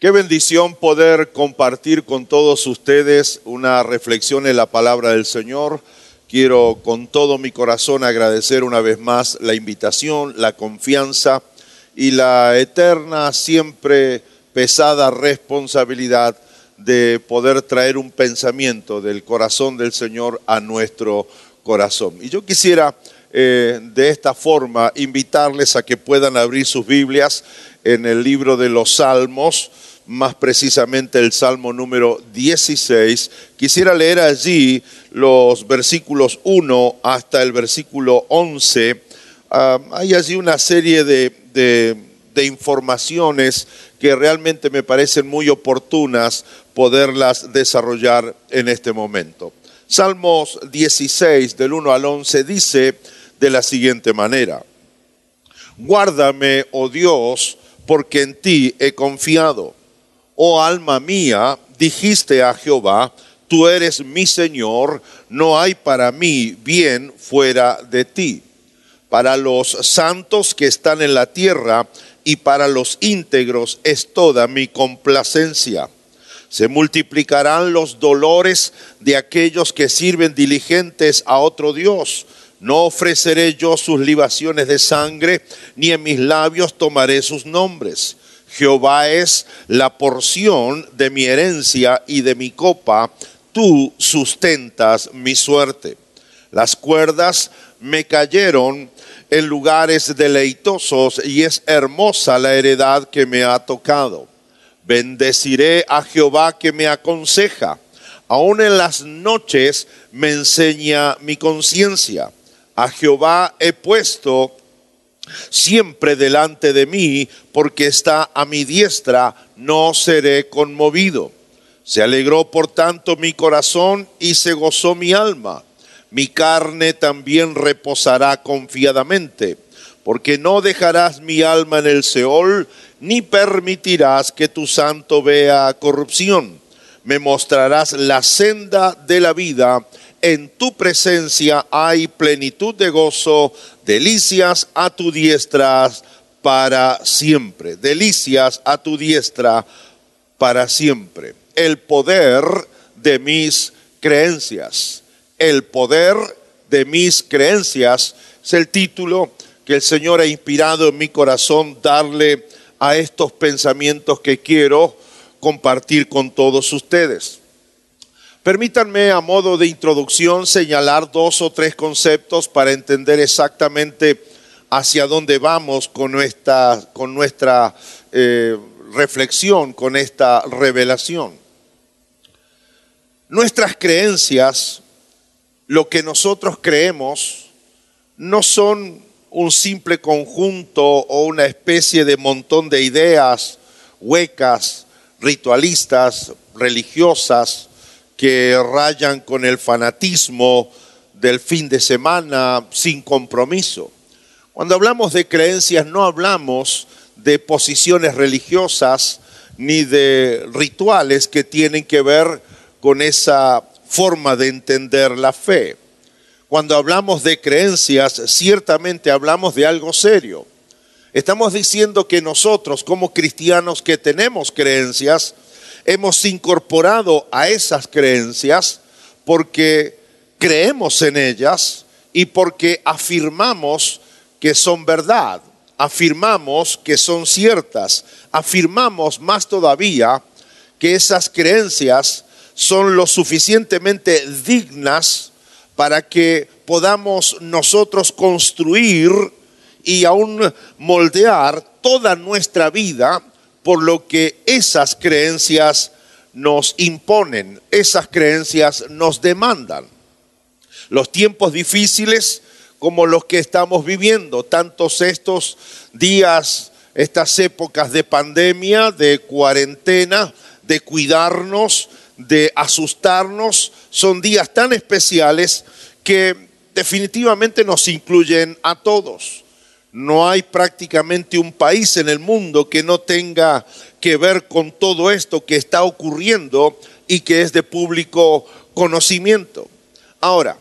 Qué bendición poder compartir con todos ustedes una reflexión en la palabra del Señor. Quiero con todo mi corazón agradecer una vez más la invitación, la confianza y la eterna, siempre pesada responsabilidad de poder traer un pensamiento del corazón del Señor a nuestro corazón. Y yo quisiera eh, de esta forma invitarles a que puedan abrir sus Biblias en el libro de los Salmos más precisamente el Salmo número 16. Quisiera leer allí los versículos 1 hasta el versículo 11. Ah, hay allí una serie de, de informaciones que realmente me parecen muy oportunas poderlas desarrollar en este momento. Salmos 16 del 1 al 11 dice de la siguiente manera, Guárdame, oh Dios, porque en ti he confiado oh alma mía, dijiste a Jehová, tú eres mi Señor, no hay para mí bien fuera de ti. Para los santos que están en la tierra y para los íntegros es toda mi complacencia. Se multiplicarán los dolores de aquellos que sirven diligentes a otro Dios. No ofreceré yo sus libaciones de sangre, ni en mis labios tomaré sus nombres Jehová es la porción de mi herencia y de mi copa, tú sustentas mi suerte. Las cuerdas me cayeron en lugares deleitosos y es hermosa la heredad que me ha tocado. Bendeciré a Jehová que me aconseja. Aún en las noches me enseña mi conciencia. A Jehová he puesto siempre delante de mí, porque está a mi diestra, no seré conmovido. Se alegró por tanto mi corazón y se gozó mi alma. Mi carne también reposará confiadamente, porque no dejarás mi alma en el Seol, ni permitirás que tu santo vea corrupción. Me mostrarás la senda de la vida en tu presencia hay plenitud de gozo, delicias a tu diestra para siempre, delicias a tu diestra para siempre. El poder de mis creencias, el poder de mis creencias es el título que el Señor ha inspirado en mi corazón darle a estos pensamientos que quiero compartir con todos ustedes. Permítanme a modo de introducción señalar dos o tres conceptos para entender exactamente hacia dónde vamos con nuestra, eh, reflexión, con esta revelación. Nuestras creencias, lo que nosotros creemos, no son un simple conjunto o una especie de montón de ideas huecas, ritualistas, religiosas, que rayan con el fanatismo del fin de semana sin compromiso. Cuando hablamos de creencias no hablamos de posiciones religiosas ni de rituales que tienen que ver con esa forma de entender la fe. Cuando hablamos de creencias, ciertamente hablamos de algo serio. Estamos diciendo que nosotros como cristianos que tenemos creencias, hemos incorporado a esas creencias porque creemos en ellas y porque afirmamos que son verdad, afirmamos que son ciertas, afirmamos más todavía que esas creencias son lo suficientemente dignas para que podamos nosotros construir y aún moldear toda nuestra vida por lo que esas creencias nos imponen, esas creencias nos demandan. Los tiempos difíciles como los que estamos viviendo, tantos estos días, estas épocas de pandemia, de cuarentena, de cuidarnos, de asustarnos, son días tan especiales que definitivamente nos incluyen a todos. No hay prácticamente un país en el mundo que no tenga que ver con todo esto que está ocurriendo y que es de público conocimiento. Ahora,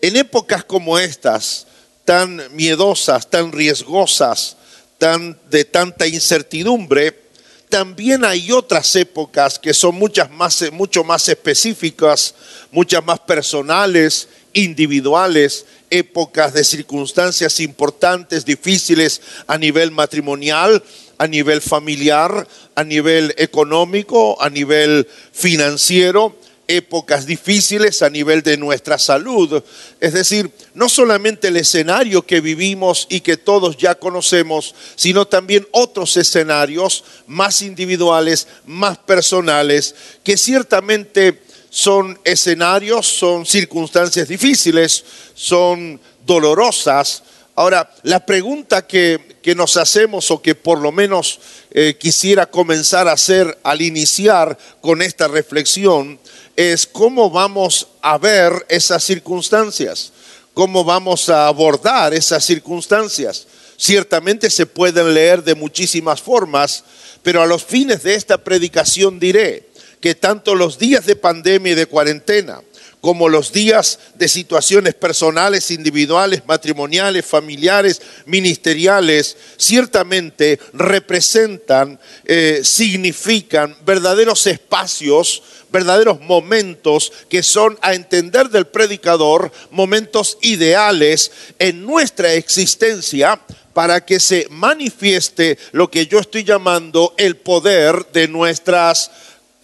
en épocas como estas, tan miedosas, tan riesgosas, tan de tanta incertidumbre, también hay otras épocas que son muchas más, mucho más específicas, muchas más personales, individuales, épocas de circunstancias importantes, difíciles a nivel matrimonial, a nivel familiar, a nivel económico, a nivel financiero, épocas difíciles a nivel de nuestra salud. Es decir, no solamente el escenario que vivimos y que todos ya conocemos, sino también otros escenarios más individuales, más personales, que ciertamente son escenarios, son circunstancias difíciles, son dolorosas. Ahora, la pregunta que, nos hacemos o que por lo menos eh, quisiera comenzar a hacer al iniciar con esta reflexión es cómo vamos a ver esas circunstancias, cómo vamos a abordar esas circunstancias. Ciertamente se pueden leer de muchísimas formas, pero a los fines de esta predicación diré que tanto los días de pandemia y de cuarentena, como los días de situaciones personales, individuales, matrimoniales, familiares, ministeriales, ciertamente representan, eh, significan verdaderos espacios verdaderos momentos que son, a entender del predicador, momentos ideales en nuestra existencia para que se manifieste lo que yo estoy llamando el poder de nuestras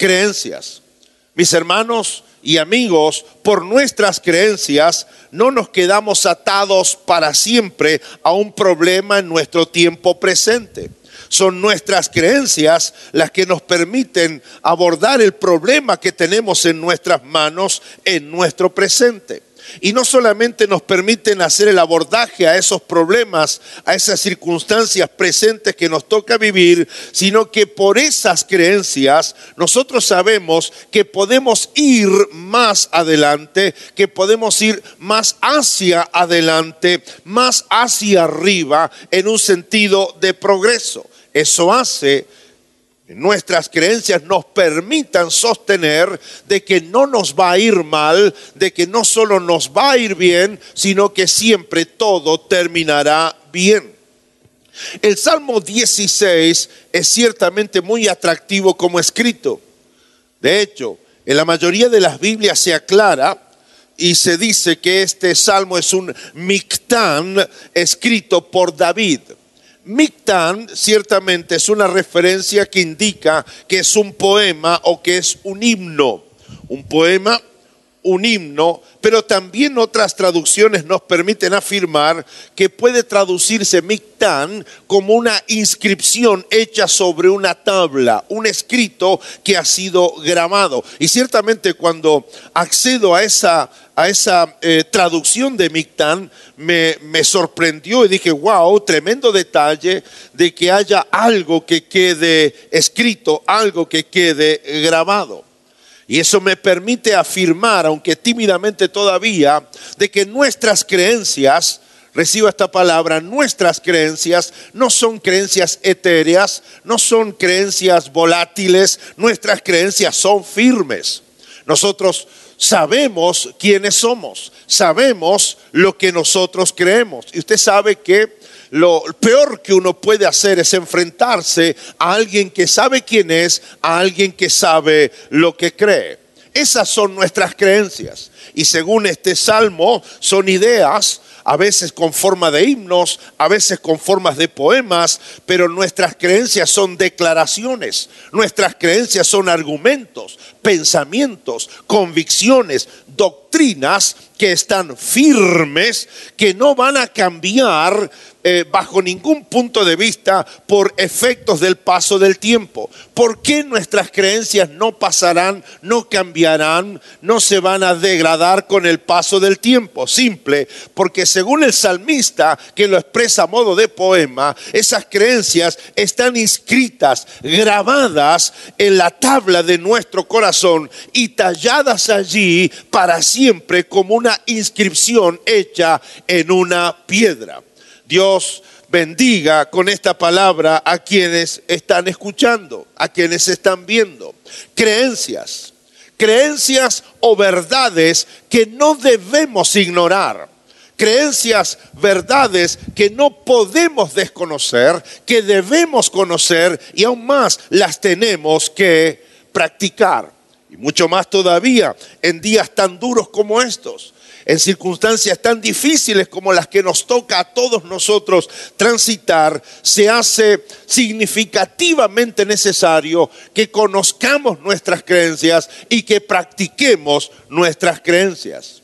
creencias. Mis hermanos y amigos, por nuestras creencias no nos quedamos atados para siempre a un problema en nuestro tiempo presente. Son nuestras creencias las que nos permiten abordar el problema que tenemos en nuestras manos en nuestro presente. Y no solamente nos permiten hacer el abordaje a esos problemas, a esas circunstancias presentes que nos toca vivir, sino que por esas creencias nosotros sabemos que podemos ir más adelante, que podemos ir más hacia adelante, más hacia arriba en un sentido de progreso. Eso hace nuestras creencias nos permitan sostener de que no nos va a ir mal, de que no solo nos va a ir bien, sino que siempre todo terminará bien. El Salmo 16 es ciertamente muy atractivo como escrito. De hecho, en la mayoría de las Biblias se aclara y se dice que este salmo es un mictán escrito por David. Mictán ciertamente es una referencia que indica que es un poema o que es un himno. Un poema, un himno, pero también otras traducciones nos permiten afirmar que puede traducirse Mictán como una inscripción hecha sobre una tabla, un escrito que ha sido grabado. Y ciertamente cuando accedo a esa a esa eh, traducción de Mictán me, me sorprendió y dije, wow, tremendo detalle de que haya algo que quede escrito, algo que quede grabado. Y eso me permite afirmar, aunque tímidamente todavía, de que nuestras creencias, reciba esta palabra, nuestras creencias no son creencias etéreas, no son creencias volátiles, nuestras creencias son firmes. Nosotros sabemos quiénes somos, sabemos lo que nosotros creemos. Y usted sabe que lo peor que uno puede hacer es enfrentarse a alguien que sabe quién es, a alguien que sabe lo que cree. Esas son nuestras creencias. Y según este salmo, son ideas a veces con forma de himnos, a veces con formas de poemas, pero nuestras creencias son declaraciones, nuestras creencias son argumentos, pensamientos, convicciones, doctrinas que están firmes, que no van a cambiar eh, bajo ningún punto de vista por efectos del paso del tiempo. ¿Por qué nuestras creencias no pasarán, no cambiarán, no se van a degradar con el paso del tiempo? Simple, porque según el salmista que lo expresa a modo de poema, esas creencias están inscritas, grabadas en la tabla de nuestro corazón y talladas allí para siempre como una inscripción hecha en una piedra. Dios bendiga con esta palabra a quienes están escuchando, a quienes están viendo. Creencias, creencias o verdades que no debemos ignorar creencias, verdades que no podemos desconocer, que debemos conocer y aún más las tenemos que practicar. Y mucho más todavía en días tan duros como estos en circunstancias tan difíciles como las que nos toca a todos nosotros transitar, se hace significativamente necesario que conozcamos nuestras creencias y que practiquemos nuestras creencias.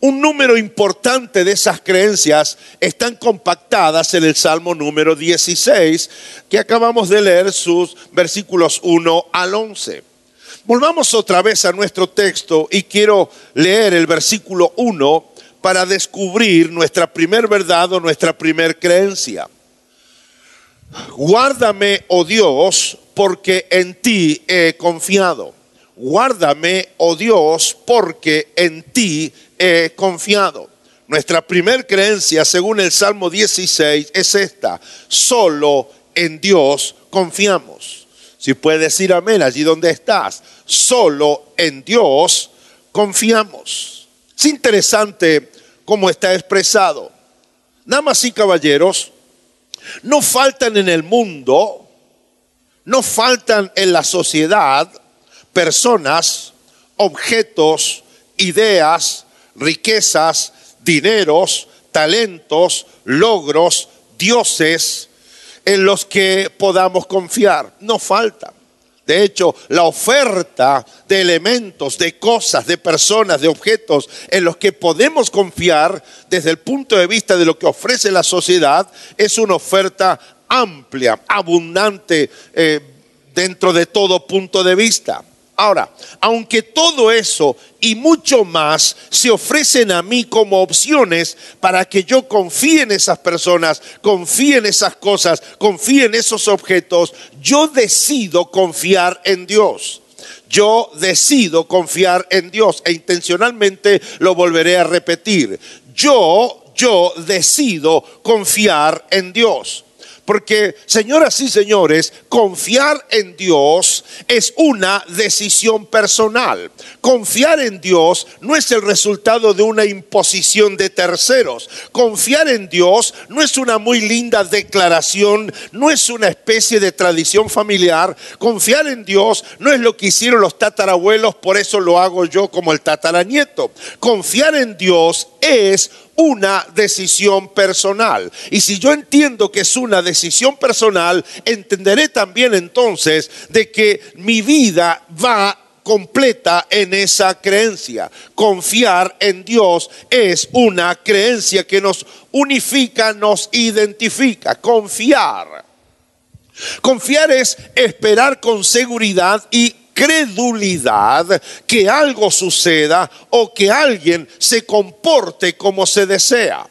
Un número importante de esas creencias están compactadas en el Salmo número 16, que acabamos de leer sus versículos 1 al 11. Volvamos otra vez a nuestro texto y quiero leer el versículo 1 para descubrir nuestra primer verdad o nuestra primer creencia. Guárdame, oh Dios, porque en ti he confiado. Guárdame, oh Dios, porque en ti he confiado. Nuestra primer creencia, según el Salmo 16, es esta. Solo en Dios confiamos. Si puedes decir amén allí donde estás, solo en Dios confiamos. Es interesante cómo está expresado. Nada más y caballeros, no faltan en el mundo, no faltan en la sociedad personas, objetos, ideas, riquezas, dineros, talentos, logros, dioses, en los que podamos confiar. No falta. De hecho, la oferta de elementos, de cosas, de personas, de objetos en los que podemos confiar desde el punto de vista de lo que ofrece la sociedad es una oferta amplia, abundante eh, dentro de todo punto de vista. Ahora, aunque todo eso y mucho más se ofrecen a mí como opciones para que yo confíe en esas personas, confíe en esas cosas, confíe en esos objetos, yo decido confiar en Dios. Yo decido confiar en Dios e intencionalmente lo volveré a repetir. Yo, yo decido confiar en Dios. Porque, señoras y señores, confiar en Dios es una decisión personal. Confiar en Dios no es el resultado de una imposición de terceros. Confiar en Dios no es una muy linda declaración, no es una especie de tradición familiar. Confiar en Dios no es lo que hicieron los tatarabuelos, por eso lo hago yo como el tataranieto. Confiar en Dios es una decisión personal. Y si yo entiendo que es una decisión personal, entenderé también entonces de que mi vida va completa en esa creencia. Confiar en Dios es una creencia que nos unifica, nos identifica. Confiar. Confiar es esperar con seguridad y credulidad que algo suceda o que alguien se comporte como se desea.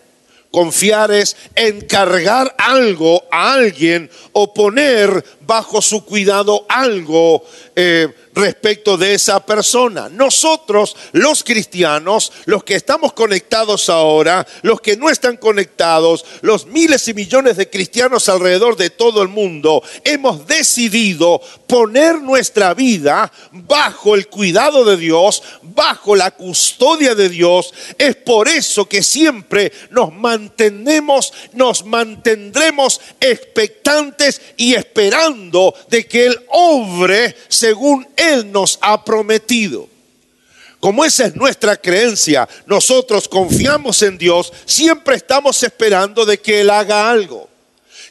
Confiar es encargar algo a alguien o poner bajo su cuidado algo eh, respecto de esa persona. Nosotros, los cristianos, los que estamos conectados ahora, los que no están conectados, los miles y millones de cristianos alrededor de todo el mundo, hemos decidido poner nuestra vida bajo el cuidado de Dios, bajo la custodia de Dios. Es por eso que siempre nos mantenemos, nos mantendremos expectantes y esperando de que Él obre según Él nos ha prometido. Como esa es nuestra creencia, nosotros confiamos en Dios, siempre estamos esperando de que Él haga algo.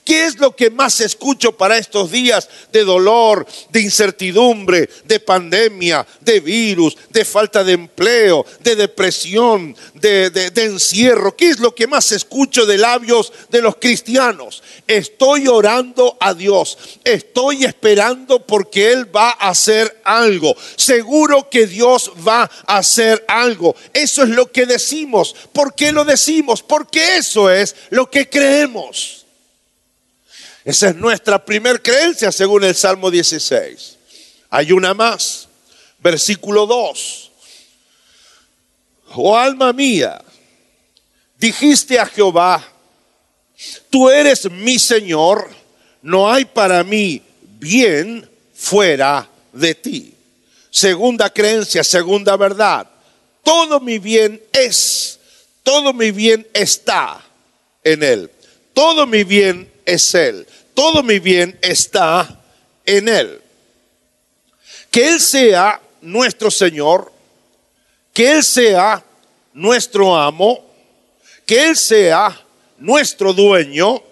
¿Qué es lo que más escucho para estos días de dolor, de incertidumbre, de pandemia, de virus, de falta de empleo, de depresión, de, encierro? ¿Qué es lo que más escucho de labios de los cristianos? Estoy orando a Dios, estoy esperando porque Él va a hacer algo. Seguro que Dios va a hacer algo. Eso es lo que decimos. ¿Por qué lo decimos? Porque eso es lo que creemos. Esa es nuestra primer creencia según el Salmo 16. Hay una más, versículo 2. Oh alma mía, dijiste a Jehová, tú eres mi Señor, no hay para mí bien fuera de ti. Segunda creencia, segunda verdad, todo mi bien es Todo mi bien está en Él. Todo mi bien es Él. Todo mi bien está en Él. Que Él sea nuestro Señor, que Él sea nuestro amo, que Él sea nuestro dueño,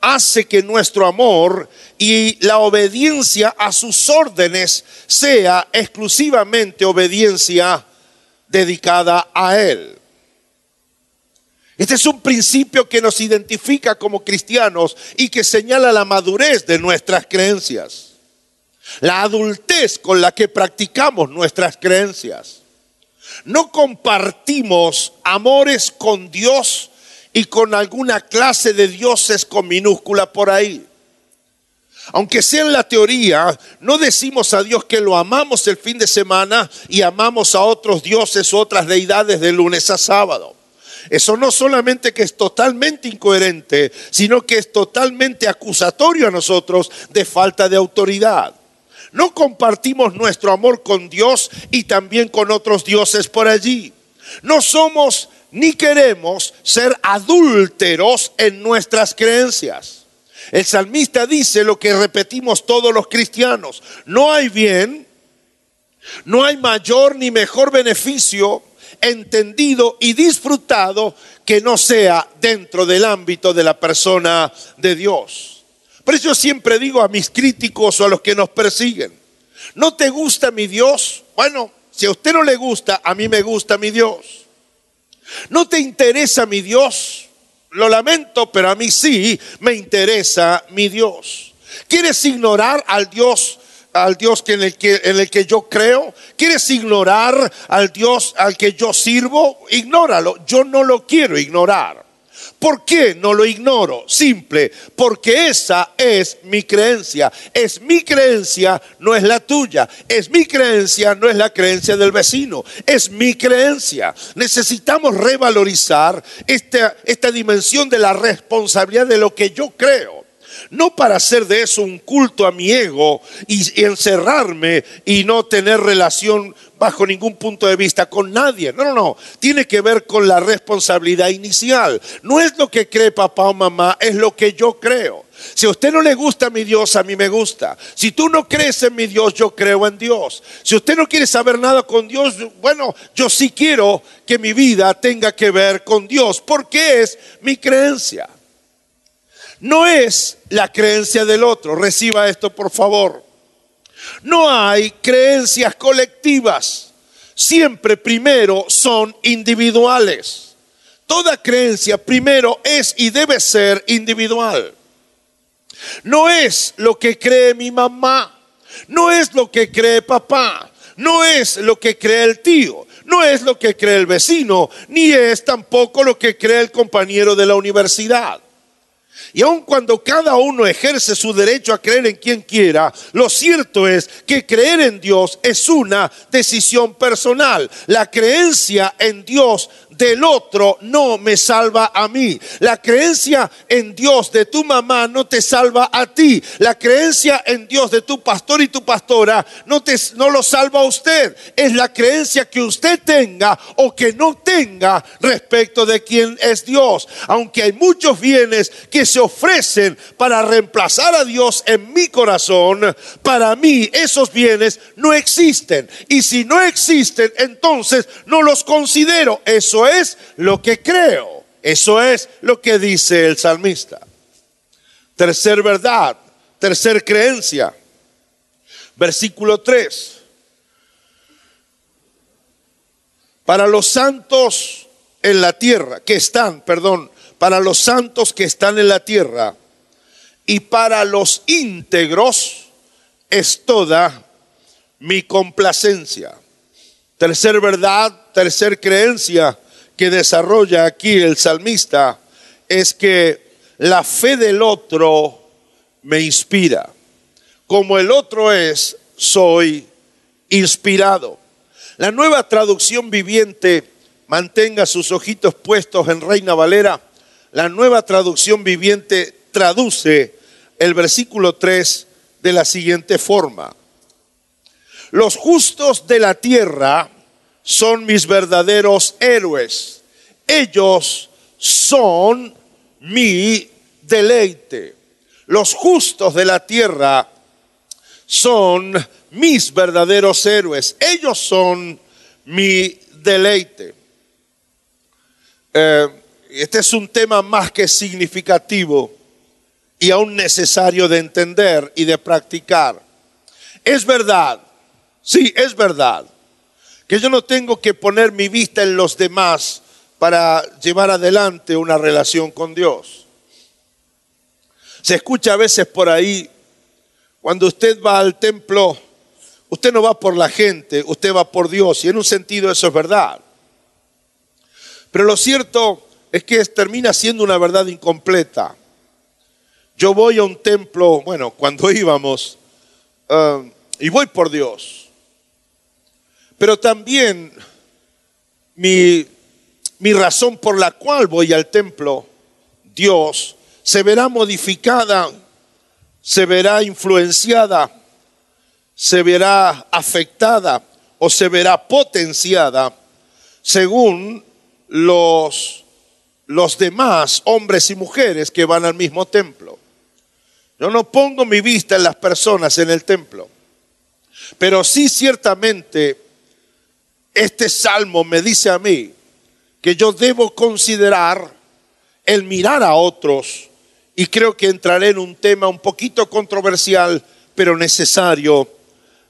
hace que nuestro amor y la obediencia a sus órdenes sea exclusivamente obediencia dedicada a Él. Este es un principio que nos identifica como cristianos y que señala la madurez de nuestras creencias, la adultez con la que practicamos nuestras creencias. No compartimos amores con Dios y con alguna clase de dioses con minúscula por ahí. Aunque sea en la teoría, no decimos a Dios que lo amamos el fin de semana y amamos a otros dioses otras deidades de lunes a sábado. Eso no solamente que es totalmente incoherente, sino que es totalmente acusatorio a nosotros de falta de autoridad. No compartimos nuestro amor con Dios y también con otros dioses por allí. No somos ni queremos ser adúlteros en nuestras creencias. El salmista dice lo que repetimos todos los cristianos. No hay bien, no hay mayor ni mejor beneficio entendido y disfrutado que no sea dentro del ámbito de la persona de Dios. Por eso siempre digo a mis críticos o a los que nos persiguen, ¿no te gusta mi Dios? Bueno, si a usted no le gusta, a mí me gusta mi Dios. ¿No te interesa mi Dios? Lo lamento, pero a mí sí me interesa mi Dios. ¿Quieres ignorar al Dios al Dios en el, que, en el que yo creo? ¿Quieres ignorar al Dios al que yo sirvo? Ignóralo. Yo no lo quiero ignorar. ¿Por qué no lo ignoro? Simple, porque esa es mi creencia. Es mi creencia, no es la tuya. Es mi creencia, no es la creencia del vecino. Es mi creencia. Necesitamos revalorizar esta, esta dimensión de la responsabilidad de lo que yo creo no para hacer de eso un culto a mi ego y, encerrarme y no tener relación bajo ningún punto de vista con nadie. No, no, no. Tiene que ver con la responsabilidad inicial. No es lo que cree papá o mamá, es lo que yo creo. Si a usted no le gusta mi Dios, a mí me gusta. Si tú no crees en mi Dios, yo creo en Dios. Si usted no quiere saber nada con Dios, bueno, yo sí quiero que mi vida tenga que ver con Dios, porque es mi creencia no es la creencia del otro. Reciba esto, por favor. No hay creencias colectivas. Siempre primero son individuales. Toda creencia primero es y debe ser individual. No es lo que cree mi mamá, no es lo que cree papá, no es lo que cree el tío, no es lo que cree el vecino, ni es tampoco lo que cree el compañero de la universidad. Y aun cuando cada uno ejerce su derecho a creer en quien quiera, lo cierto es que creer en Dios es una decisión personal. La creencia en Dios del otro no me salva a mí. La creencia en Dios de tu mamá no te salva a ti. La creencia en Dios de tu pastor y tu pastora no, te, no lo salva a usted. Es la creencia que usted tenga o que no tenga respecto de quién es Dios. Aunque hay muchos bienes que se ofrecen para reemplazar a Dios en mi corazón, para mí esos bienes no existen. Y si no existen, entonces no los considero. Eso es lo que creo. Eso es lo que dice el salmista. Tercer verdad, tercer creencia. Versículo 3. Para los santos en la tierra, que están, perdón, para los santos que están en la tierra y para los íntegros es toda mi complacencia. Tercer verdad, tercer creencia, que desarrolla aquí el salmista es que la fe del otro me inspira. Como el otro es, soy inspirado. La nueva traducción viviente, mantenga sus ojitos puestos en Reina Valera, la nueva traducción viviente traduce el versículo 3 de la siguiente forma. Los justos de la tierra son mis verdaderos héroes. ellos son mi deleite. Los justos de la tierra son mis verdaderos héroes. Ellos son mi deleite. Eh, este es un tema más que significativo y aún necesario de entender y de practicar. Es verdad, sí, es verdad, que yo no tengo que poner mi vista en los demás para llevar adelante una relación con Dios. Se escucha a veces por ahí, cuando usted va al templo, usted no va por la gente, usted va por Dios, y en un sentido eso es verdad. Pero lo cierto es que termina siendo una verdad incompleta. Yo voy a un templo, bueno, cuando íbamos, uh, y voy por Dios. Pero también mi, mi razón por la cual voy al templo, Dios, se verá modificada, se verá influenciada, se verá afectada o se verá potenciada según los, los demás hombres y mujeres que van al mismo templo. Yo no pongo mi vista en las personas en el templo, pero sí ciertamente este salmo me dice a mí que yo debo considerar el mirar a otros y creo que entraré en un tema un poquito controversial, pero necesario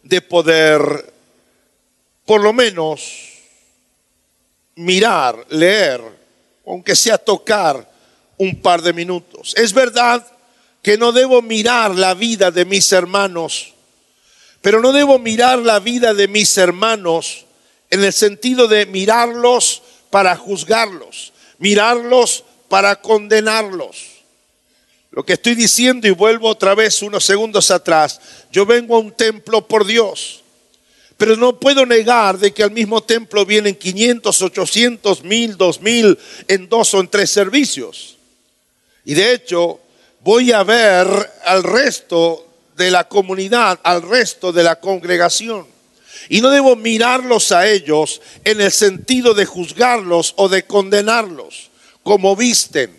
de poder por lo menos mirar, leer, aunque sea tocar un par de minutos. Es verdad que no debo mirar la vida de mis hermanos, pero no debo mirar la vida de mis hermanos en el sentido de mirarlos para juzgarlos, mirarlos para condenarlos. Lo que estoy diciendo, y vuelvo otra vez unos segundos atrás, yo vengo a un templo por Dios pero no puedo negar de que al mismo templo vienen 500, 800, 1000, 2000 en dos o en tres servicios. Y de hecho, voy a ver al resto de la comunidad, al resto de la congregación. Y no debo mirarlos a ellos en el sentido de juzgarlos o de condenarlos, como visten,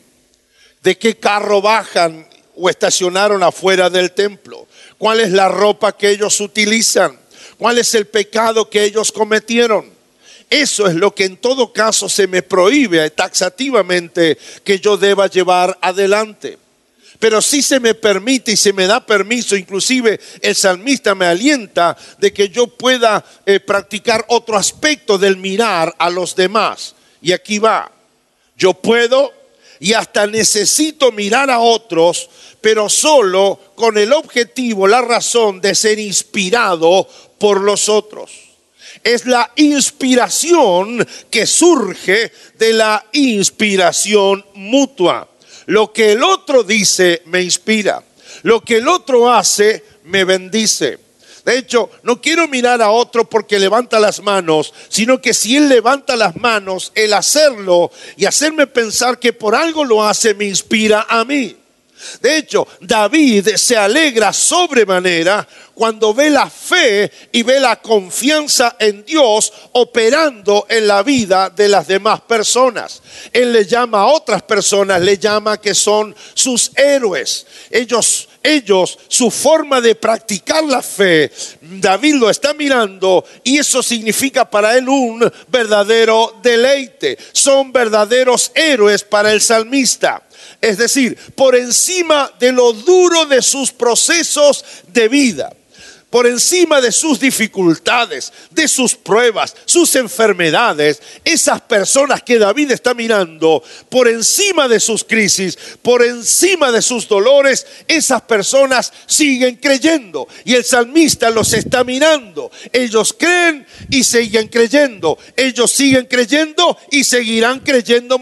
de qué carro bajan o estacionaron afuera del templo, cuál es la ropa que ellos utilizan, cuál es el pecado que ellos cometieron. Eso es lo que en todo caso se me prohíbe taxativamente que yo deba llevar adelante. Pero sí se me permite y se me da permiso, inclusive el salmista me alienta de que yo pueda eh, practicar otro aspecto del mirar a los demás. Y aquí va, yo puedo y hasta necesito mirar a otros, pero solo con el objetivo, la razón de ser inspirado por los otros. Es la inspiración que surge de la inspiración mutua. Lo que el otro dice me inspira. Lo que el otro hace me bendice. De hecho, no quiero mirar a otro porque levanta las manos, sino que si él levanta las manos, el hacerlo y hacerme pensar que por algo lo hace me inspira a mí. De hecho, David se alegra sobremanera cuando ve la fe y ve la confianza en Dios operando en la vida de las demás personas. Él le llama a otras personas, le llama que son sus héroes. Ellos ellos, su forma de practicar la fe, David lo está mirando y eso significa para él un verdadero deleite. Son verdaderos héroes para el salmista. Es decir, por encima de lo duro de sus procesos de vida por encima de sus dificultades, de sus pruebas, sus enfermedades, esas personas que David está mirando, por encima de sus crisis, por encima de sus dolores, esas personas siguen creyendo. Y el salmista los está mirando. Ellos creen y siguen creyendo. Ellos siguen creyendo y seguirán creyendo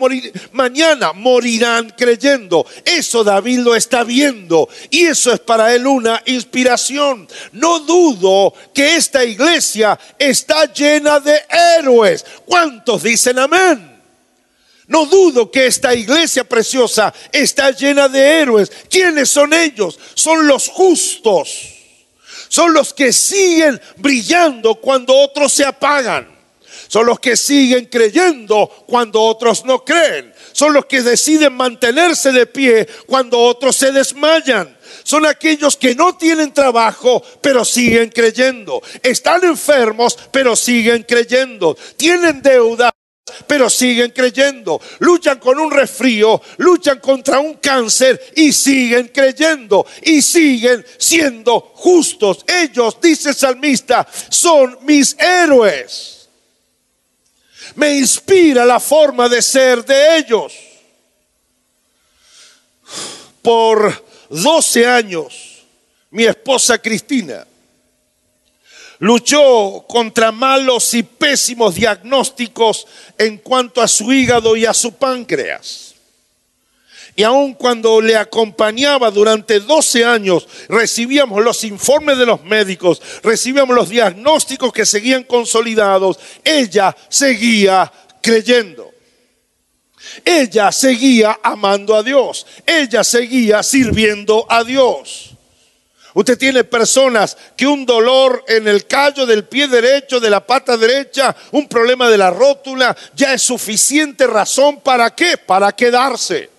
mañana. Morirán creyendo. Eso David lo está viendo. Y eso es para él una inspiración. No dudo que esta iglesia está llena de héroes. ¿Cuántos dicen amén? No dudo que esta iglesia preciosa está llena de héroes. ¿Quiénes son ellos? Son los justos. Son los que siguen brillando cuando otros se apagan. Son los que siguen creyendo cuando otros no creen. Son los que deciden mantenerse de pie cuando otros se desmayan. Son aquellos que no tienen trabajo, pero siguen creyendo. Están enfermos, pero siguen creyendo. Tienen deuda, pero siguen creyendo. Luchan con un resfrío, luchan contra un cáncer y siguen creyendo y siguen siendo justos. Ellos, dice el salmista, son mis héroes. Me inspira la forma de ser de ellos. Por 12 años, mi esposa Cristina luchó contra malos y pésimos diagnósticos en cuanto a su hígado y a su páncreas. Y aun cuando le acompañaba durante 12 años, recibíamos los informes de los médicos, recibíamos los diagnósticos que seguían consolidados, ella seguía creyendo. Ella seguía amando a Dios. Ella seguía sirviendo a Dios. Usted tiene personas que un dolor en el callo del pie derecho, de la pata derecha, un problema de la rótula, ya es suficiente razón para qué? Para quedarse.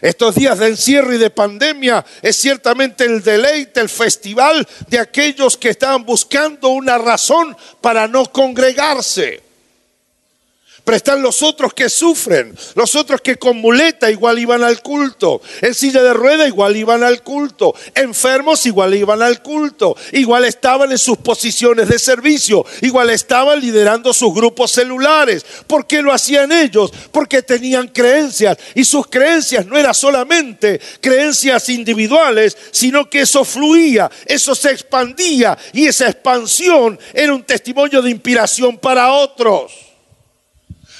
Estos días de encierro y de pandemia es ciertamente el deleite, el festival de aquellos que estaban buscando una razón para no congregarse. Pero están los otros que sufren, los otros que con muleta igual iban al culto, en silla de rueda igual iban al culto, enfermos igual iban al culto, igual estaban en sus posiciones de servicio, igual estaban liderando sus grupos celulares. ¿Por qué lo hacían ellos? Porque tenían creencias. Y sus creencias no eran solamente creencias individuales, sino que eso fluía, eso se expandía. Y esa expansión era un testimonio de inspiración para otros.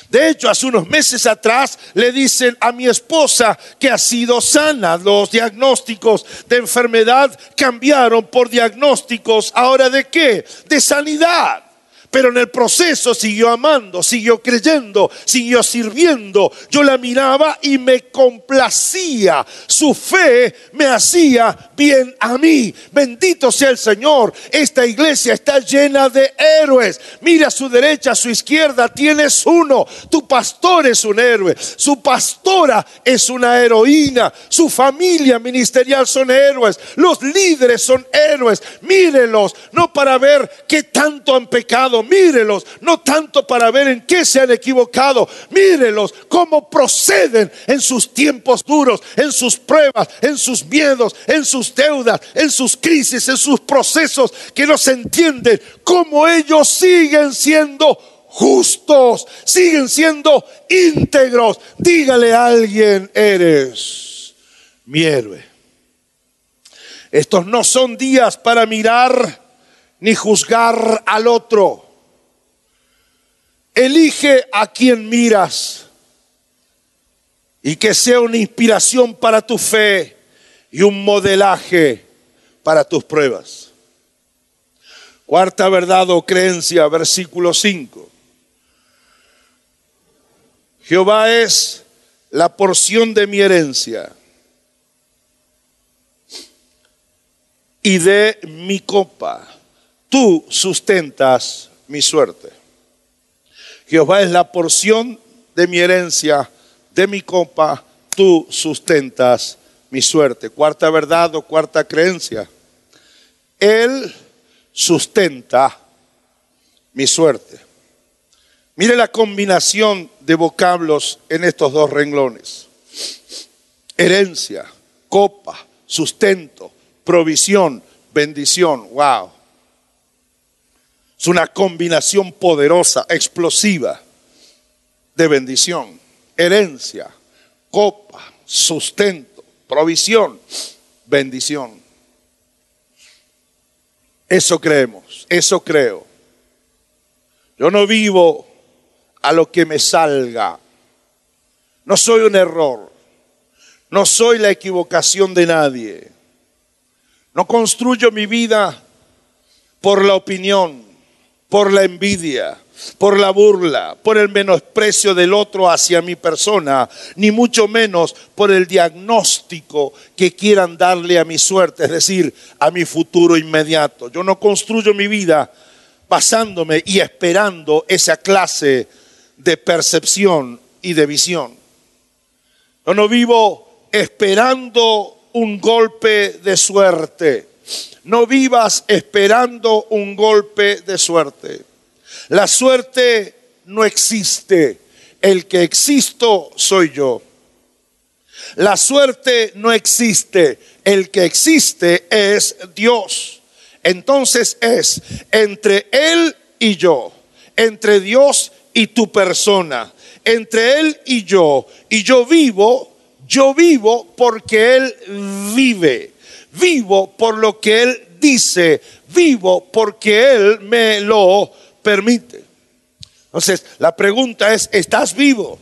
De hecho, hace unos meses atrás le dicen a mi esposa que ha sido sana. Los diagnósticos de enfermedad cambiaron por diagnósticos ahora de qué? De sanidad. Pero en el proceso siguió amando, siguió creyendo, siguió sirviendo. Yo la miraba y me complacía. Su fe me hacía bien a mí. Bendito sea el Señor. Esta iglesia está llena de héroes. Mira a su derecha, a su izquierda, tienes uno. Tu pastor es un héroe. Su pastora es una heroína. Su familia ministerial son héroes. Los líderes son héroes. Mírenlos, no para ver qué tanto han pecado mírelos, no tanto para ver en qué se han equivocado, mírelos cómo proceden en sus tiempos duros, en sus pruebas, en sus miedos, en sus deudas, en sus crisis, en sus procesos que no se entienden, cómo ellos siguen siendo justos, siguen siendo íntegros. Dígale a alguien, eres mi héroe. Estos no son días para mirar ni juzgar al otro. Elige a quien miras y que sea una inspiración para tu fe y un modelaje para tus pruebas. Cuarta verdad o creencia, versículo 5. Jehová es la porción de mi herencia y de mi copa. Tú sustentas mi suerte. Jehová es la porción de mi herencia, de mi copa, tú sustentas mi suerte. Cuarta verdad o cuarta creencia. Él sustenta mi suerte. Mire la combinación de vocablos en estos dos renglones. Herencia, copa, sustento, provisión, bendición. Wow. Es una combinación poderosa, explosiva de bendición, herencia, copa, sustento, provisión, bendición. Eso creemos, eso creo. Yo no vivo a lo que me salga. No soy un error. No soy la equivocación de nadie. No construyo mi vida por la opinión por la envidia, por la burla, por el menosprecio del otro hacia mi persona, ni mucho menos por el diagnóstico que quieran darle a mi suerte, es decir, a mi futuro inmediato. Yo no construyo mi vida basándome y esperando esa clase de percepción y de visión. Yo no vivo esperando un golpe de suerte. No vivas esperando un golpe de suerte. La suerte no existe. El que existo soy yo. La suerte no existe. El que existe es Dios. Entonces es entre Él y yo, entre Dios y tu persona, entre Él y yo. Y yo vivo, yo vivo porque Él vive. Vivo por lo que Él dice. Vivo porque Él me lo permite. Entonces, la pregunta es, ¿estás vivo?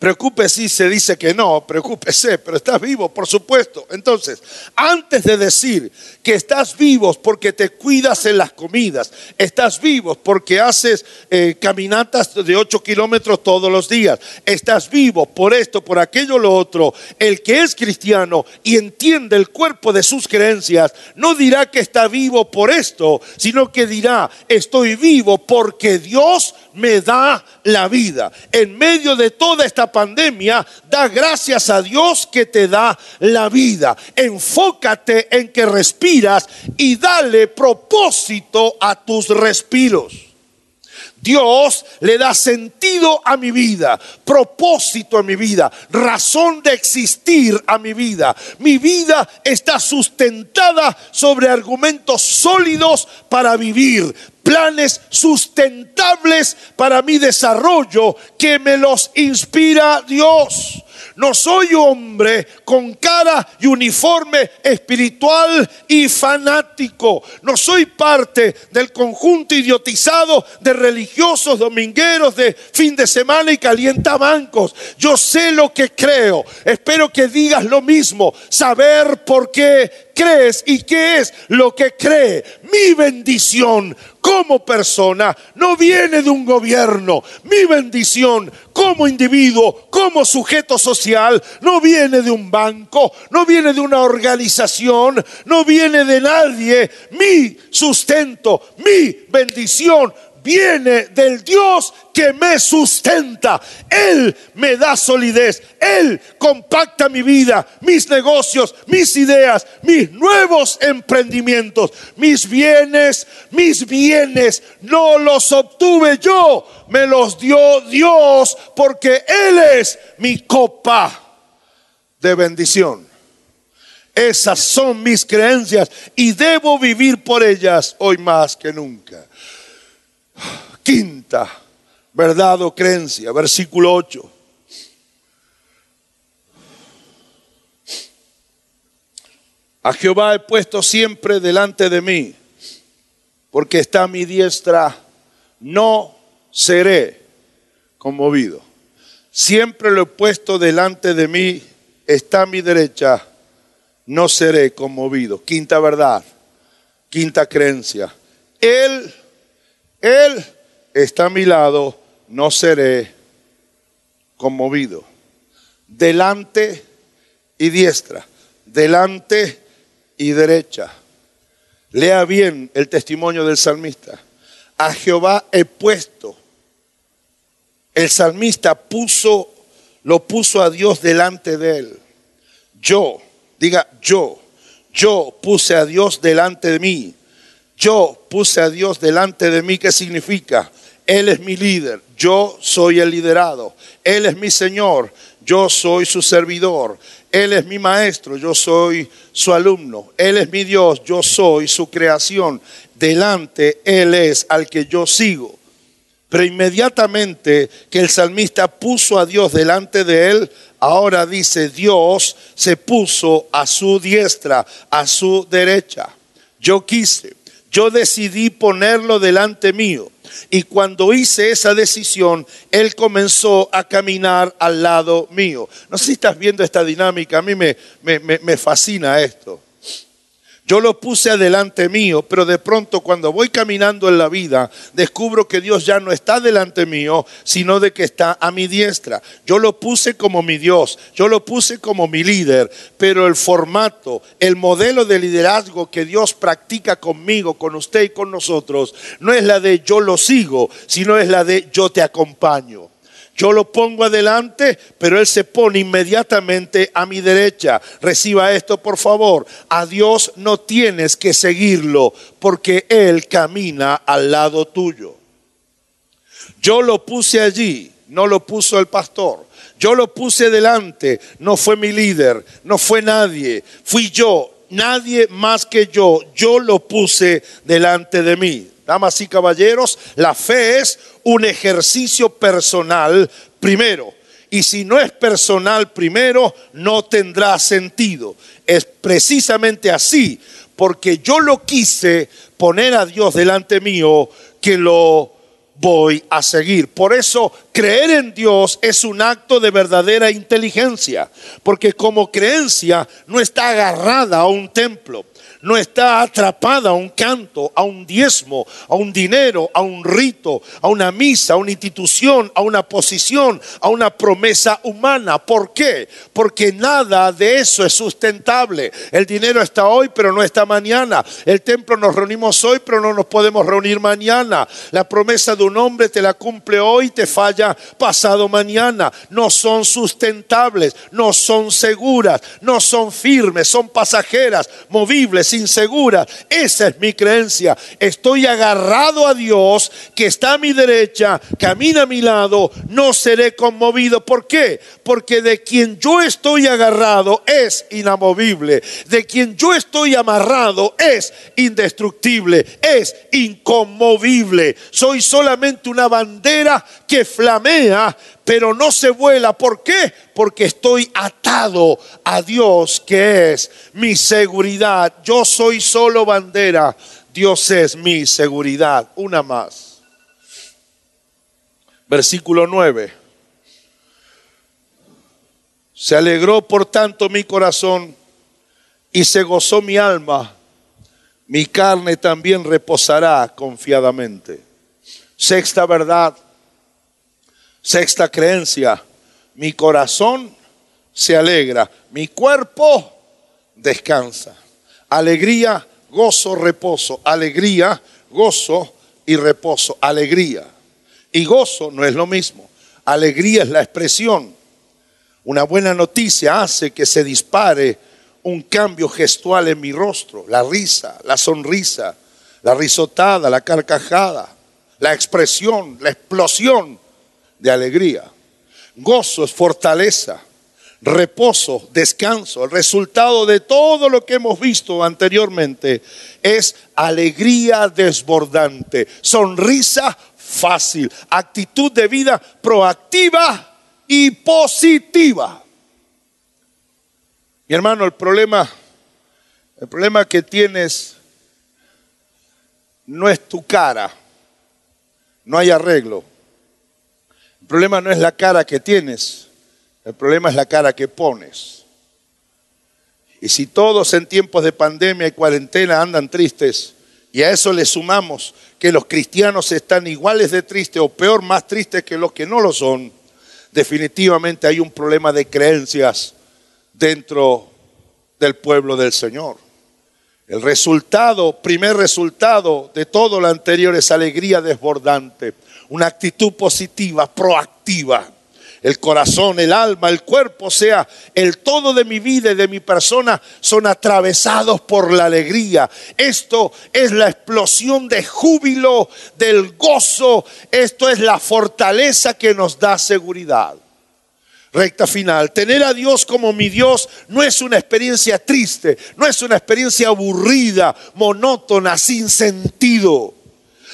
Preocúpese se dice que no, preocúpese, pero estás vivo, por supuesto. Entonces, antes de decir que estás vivo porque te cuidas en las comidas, estás vivo porque haces eh, caminatas de 8 kilómetros todos los días, estás vivo por esto, por aquello, lo otro, el que es cristiano y entiende el cuerpo de sus creencias, no dirá que está vivo por esto, sino que dirá, estoy vivo porque Dios me da la vida. En medio de toda esta pandemia, da gracias a Dios que te da la vida. Enfócate en que respiras y dale propósito a tus respiros. Dios le da sentido a mi vida, propósito a mi vida, razón de existir a mi vida. Mi vida está sustentada sobre argumentos sólidos para vivir, planes sustentables para mi desarrollo que me los inspira Dios. No soy hombre con cara y uniforme espiritual y fanático. No soy parte del conjunto idiotizado de religiosos domingueros de fin de semana y calientabancos. Yo sé lo que creo. Espero que digas lo mismo. Saber por qué crees y qué es lo que cree. Mi bendición como persona no viene de un gobierno. Mi bendición como individuo, como sujeto social, no viene de un banco, no viene de una organización, no viene de nadie. Mi sustento, mi bendición viene del Dios que me sustenta. Él me da solidez. Él compacta mi vida, mis negocios, mis ideas, mis nuevos emprendimientos, mis bienes, mis bienes. No los obtuve yo, me los dio Dios porque Él es mi copa de bendición. Esas son mis creencias y debo vivir por ellas hoy más que nunca. Quinta verdad o creencia, versículo 8. A Jehová he puesto siempre delante de mí, porque está a mi diestra, no seré conmovido. Siempre lo he puesto delante de mí, está a mi derecha, no seré conmovido. Quinta verdad, quinta creencia. Él él está a mi lado, no seré conmovido. Delante y diestra, delante y derecha. Lea bien el testimonio del salmista. A Jehová he puesto. El salmista puso, lo puso a Dios delante de él. Yo, diga yo, yo puse a Dios delante de mí. Yo puse a Dios delante de mí, ¿qué significa? Él es mi líder, yo soy el liderado. Él es mi Señor, yo soy su servidor. Él es mi maestro, yo soy su alumno. Él es mi Dios, yo soy su creación. Delante Él es al que yo sigo. Pero inmediatamente que el salmista puso a Dios delante de él, ahora dice, Dios se puso a su diestra, a su derecha. Yo quise yo decidí ponerlo delante mío. Y cuando hice esa decisión, Él comenzó a caminar al lado mío. No sé si estás viendo esta dinámica, a mí me, me, fascina esto. Yo lo puse adelante mío, pero de pronto cuando voy caminando en la vida, descubro que Dios ya no está delante mío, sino de que está a mi diestra. Yo lo puse como mi Dios, yo lo puse como mi líder, pero el formato, el modelo de liderazgo que Dios practica conmigo, con usted y con nosotros, no es la de yo lo sigo, sino es la de yo te acompaño. Yo lo pongo adelante, pero Él se pone inmediatamente a mi derecha. Reciba esto, por favor. A Dios no tienes que seguirlo, porque Él camina al lado tuyo. Yo lo puse allí, no lo puso el pastor. Yo lo puse delante, no fue mi líder, no fue nadie, fui yo, nadie más que yo. Yo lo puse delante de mí. Damas y caballeros, la fe es un ejercicio personal primero. Y si no es personal primero, no tendrá sentido. Es precisamente así, porque yo lo quise poner a Dios delante mío, que lo voy a seguir. Por eso creer en Dios es un acto de verdadera inteligencia, porque como creencia no está agarrada a un templo no está atrapada a un canto, a un diezmo, a un dinero, a un rito, a una misa, a una institución, a una posición, a una promesa humana. ¿Por qué? Porque nada de eso es sustentable. El dinero está hoy, pero no está mañana. El templo nos reunimos hoy, pero no nos podemos reunir mañana. La promesa de un hombre te la cumple hoy, te falla pasado mañana. No son sustentables, no son seguras, no son firmes, son pasajeras, movibles insegura. Esa es mi creencia. Estoy agarrado a Dios que está a mi derecha, camina a mi lado, no seré conmovido. ¿Por qué? Porque de quien yo estoy agarrado es inamovible. De quien yo estoy amarrado es indestructible, es inconmovible. Soy solamente una bandera que flamea pero no se vuela. ¿Por qué? Porque estoy atado a Dios, que es mi seguridad. Yo soy solo bandera, Dios es mi seguridad. Una más. Versículo 9. Se alegró por tanto mi corazón y se gozó mi alma. Mi carne también reposará confiadamente. Sexta verdad Sexta creencia, mi corazón se alegra, mi cuerpo descansa. Alegría, gozo, reposo. Alegría, gozo y reposo. Alegría. Y gozo no es lo mismo. Alegría es la expresión. Una buena noticia hace que se dispare un cambio gestual en mi rostro. La risa, la sonrisa, la risotada, la carcajada, la expresión, la explosión de alegría. Gozo es fortaleza, reposo, descanso. El resultado de todo lo que hemos visto anteriormente es alegría desbordante, sonrisa fácil, actitud de vida proactiva y positiva. Mi hermano, el problema, el problema que tienes no es tu cara, no hay arreglo. El problema no es la cara que tienes, el problema es la cara que pones. Y si todos en tiempos de pandemia y cuarentena andan tristes, y a eso le sumamos que los cristianos están iguales de tristes o peor, más tristes que los que no lo son, definitivamente hay un problema de creencias dentro del pueblo del Señor. El resultado, primer resultado de todo lo anterior es alegría desbordante una actitud positiva, proactiva. El corazón, el alma, el cuerpo, sea, el todo de mi vida y de mi persona son atravesados por la alegría. Esto es la explosión de júbilo, del gozo. Esto es la fortaleza que nos da seguridad. Recta final. Tener a Dios como mi Dios no es una experiencia triste, no es una experiencia aburrida, monótona, sin sentido.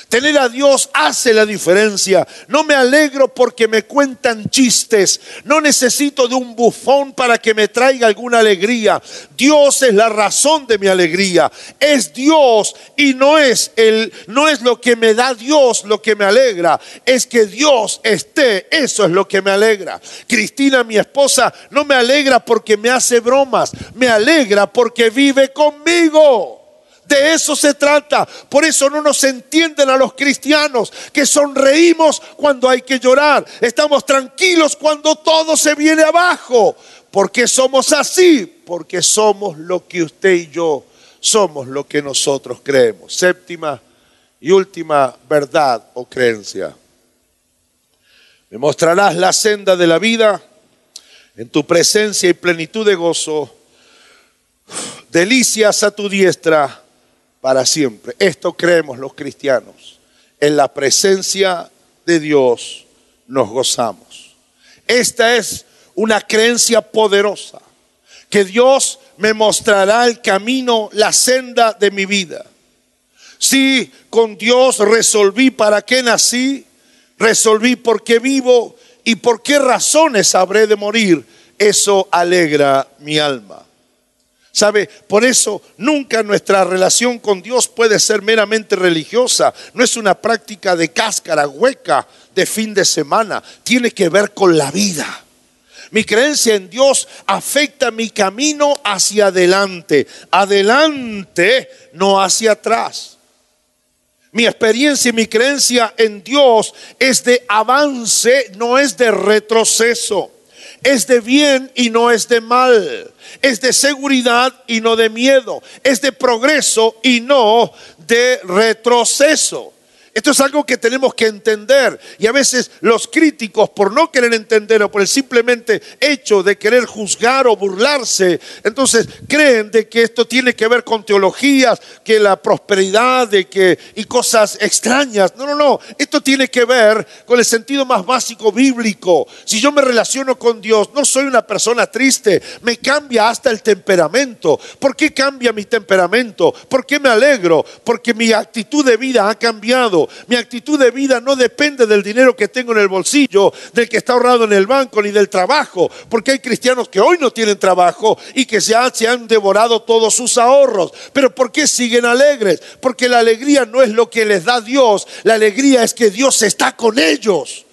Tener a Dios hace la diferencia. No me alegro porque me cuentan chistes. No necesito de un bufón para que me traiga alguna alegría. Dios es la razón de mi alegría. Es Dios y no es el no es lo que me da Dios lo que me alegra, es que Dios esté, eso es lo que me alegra. Cristina, mi esposa, no me alegra porque me hace bromas, me alegra porque vive conmigo. De eso se trata. Por eso no nos entienden a los cristianos que sonreímos cuando hay que llorar. Estamos tranquilos cuando todo se viene abajo. ¿Por qué somos así? Porque somos lo que usted y yo somos, lo que nosotros creemos. Séptima y última verdad o creencia. Me mostrarás la senda de la vida en tu presencia y plenitud de gozo. Delicias a tu diestra para siempre. Esto creemos los cristianos. En la presencia de Dios nos gozamos. Esta es una creencia poderosa, que Dios me mostrará el camino, la senda de mi vida. Si con Dios resolví para qué nací, resolví por qué vivo y por qué razones habré de morir, eso alegra mi alma. ¿Sabe? Por eso nunca nuestra relación con Dios puede ser meramente religiosa. No es una práctica de cáscara hueca de fin de semana. Tiene que ver con la vida. Mi creencia en Dios afecta mi camino hacia adelante. Adelante, no hacia atrás. Mi experiencia y mi creencia en Dios es de avance, no es de retroceso es de bien y no es de mal, es de seguridad y no de miedo, es de progreso y no de retroceso. Esto es algo que tenemos que entender. Y a veces los críticos, por no querer entender o por el simplemente hecho de querer juzgar o burlarse, entonces creen de que esto tiene que ver con teologías, que la prosperidad de que, y cosas extrañas. No, no, no. Esto tiene que ver con el sentido más básico bíblico. Si yo me relaciono con Dios, no soy una persona triste. Me cambia hasta el temperamento. ¿Por qué cambia mi temperamento? ¿Por qué me alegro? Porque mi actitud de vida ha cambiado. Mi actitud de vida no depende del dinero que tengo en el bolsillo, del que está ahorrado en el banco, ni del trabajo. Porque hay cristianos que hoy no tienen trabajo y que ya se han devorado todos sus ahorros. Pero ¿por qué siguen alegres? Porque la alegría no es lo que les da Dios. La alegría es que Dios está con ellos.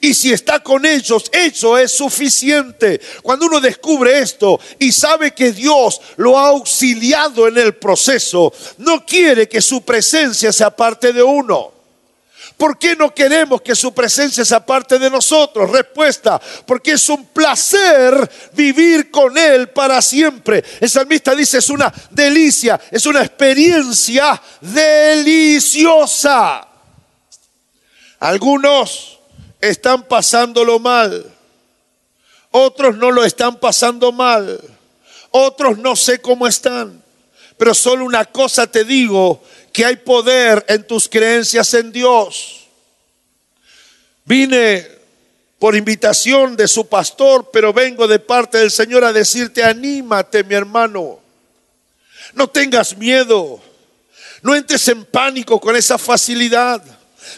Y si está con ellos, eso es suficiente. Cuando uno descubre esto y sabe que Dios lo ha auxiliado en el proceso, no quiere que su presencia sea parte de uno. ¿Por qué no queremos que su presencia sea parte de nosotros? Respuesta, porque es un placer vivir con Él para siempre. El salmista dice, es una delicia, es una experiencia deliciosa. Algunos están pasándolo mal, otros no lo están pasando mal, otros no sé cómo están, pero solo una cosa te digo, que hay poder en tus creencias en Dios. Vine por invitación de su pastor, pero vengo de parte del Señor a decirte, anímate mi hermano, no tengas miedo, no entres en pánico con esa facilidad.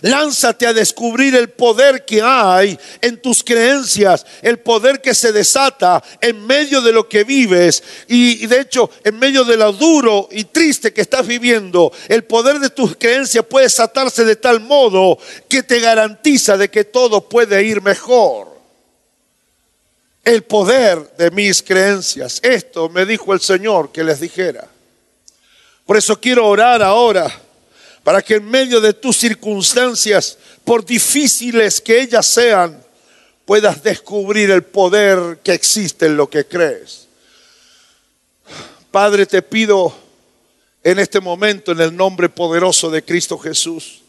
Lánzate a descubrir el poder que hay en tus creencias, el poder que se desata en medio de lo que vives y, de hecho en medio de lo duro y triste que estás viviendo. El poder de tus creencias puede desatarse de tal modo que te garantiza de que todo puede ir mejor. El poder de mis creencias. Esto me dijo el Señor que les dijera. Por eso quiero orar ahora para que en medio de tus circunstancias, por difíciles que ellas sean, puedas descubrir el poder que existe en lo que crees. Padre, te pido en este momento, en el nombre poderoso de Cristo Jesús,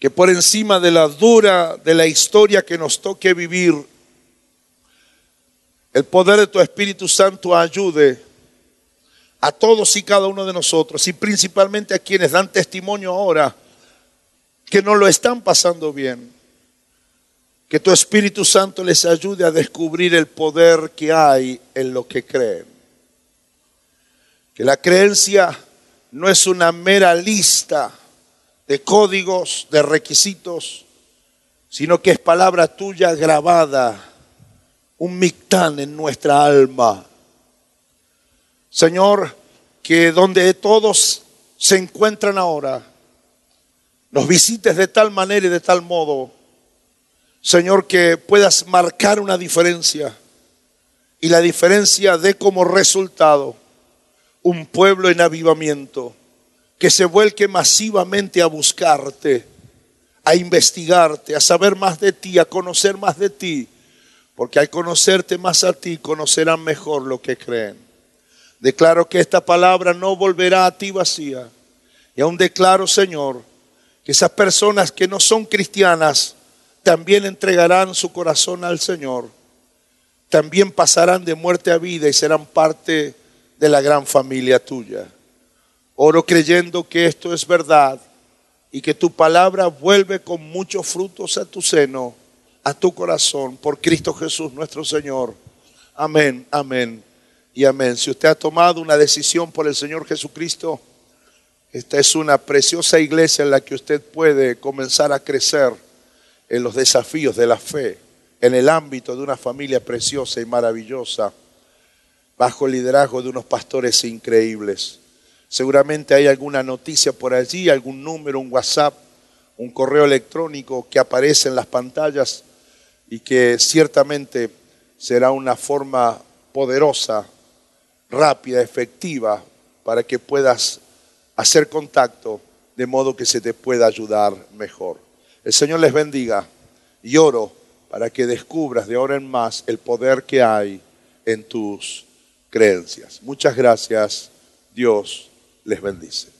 que por encima de la dura de la historia que nos toque vivir, el poder de tu Espíritu Santo ayude a todos y cada uno de nosotros y principalmente a quienes dan testimonio ahora que no lo están pasando bien. Que tu Espíritu Santo les ayude a descubrir el poder que hay en lo que creen. Que la creencia no es una mera lista de códigos, de requisitos, sino que es palabra tuya grabada, un mictán en nuestra alma Señor, que donde todos se encuentran ahora, nos visites de tal manera y de tal modo, Señor, que puedas marcar una diferencia y la diferencia de como resultado un pueblo en avivamiento que se vuelque masivamente a buscarte, a investigarte, a saber más de ti, a conocer más de ti, porque al conocerte más a ti, conocerán mejor lo que creen. Declaro que esta palabra no volverá a ti vacía. Y aún declaro, Señor, que esas personas que no son cristianas también entregarán su corazón al Señor. También pasarán de muerte a vida y serán parte de la gran familia tuya. Oro creyendo que esto es verdad y que tu palabra vuelve con muchos frutos a tu seno, a tu corazón, por Cristo Jesús nuestro Señor. Amén, amén y amén. Si usted ha tomado una decisión por el Señor Jesucristo, esta es una preciosa iglesia en la que usted puede comenzar a crecer en los desafíos de la fe, en el ámbito de una familia preciosa y maravillosa, bajo el liderazgo de unos pastores increíbles. Seguramente hay alguna noticia por allí, algún número, un WhatsApp, un correo electrónico que aparece en las pantallas y que ciertamente será una forma poderosa, rápida, efectiva, para que puedas hacer contacto de modo que se te pueda ayudar mejor. El Señor les bendiga y oro para que descubras de ahora en más el poder que hay en tus creencias. Muchas gracias. Dios les bendice.